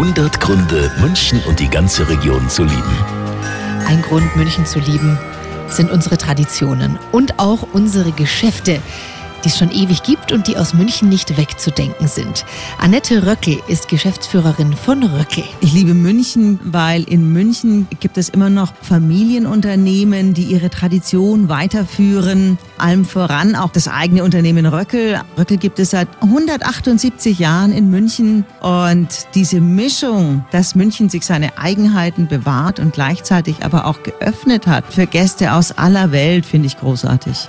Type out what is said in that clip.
100 Gründe, München und die ganze Region zu lieben. Ein Grund, München zu lieben, sind unsere Traditionen und auch unsere Geschäfte die es schon ewig gibt und die aus München nicht wegzudenken sind. Annette Röckel ist Geschäftsführerin von Röckel. Ich liebe München, weil in München gibt es immer noch Familienunternehmen, die ihre Tradition weiterführen. Allem voran auch das eigene Unternehmen Röckel. Röckel gibt es seit 178 Jahren in München und diese Mischung, dass München sich seine Eigenheiten bewahrt und gleichzeitig aber auch geöffnet hat für Gäste aus aller Welt, finde ich großartig.